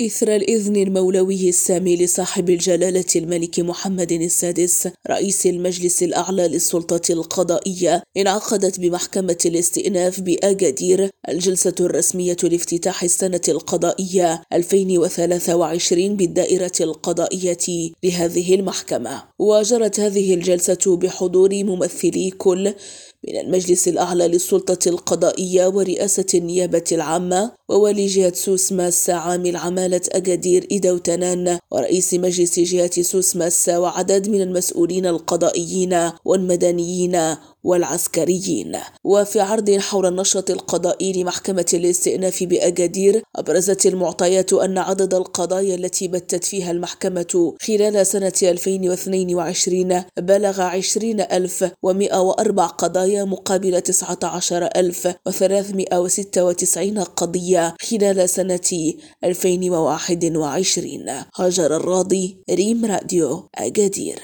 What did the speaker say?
إثر الإذن المولوي السامي لصاحب الجلالة الملك محمد السادس رئيس المجلس الأعلى للسلطة القضائية انعقدت بمحكمة الاستئناف بأجدير الجلسة الرسمية لافتتاح السنة القضائية 2023 بالدائرة القضائية لهذه المحكمة. وجرت هذه الجلسة بحضور ممثلي كل من المجلس الأعلى للسلطة القضائية ورئاسة النيابة العامة وولي جهة سوسماس عامل عمالة أكادير إيدوتنان ورئيس مجلس جهة سوسماس وعدد من المسؤولين القضائيين والمدنيين والعسكريين. وفي عرض حول النشاط القضائي لمحكمة الاستئناف بأكادير أبرزت المعطيات أن عدد القضايا التي بتت فيها المحكمة خلال سنة 2022 بلغ 20104 قضايا مقابل 19396 قضية خلال سنة 2021 هاجر الراضي ريم راديو أكادير.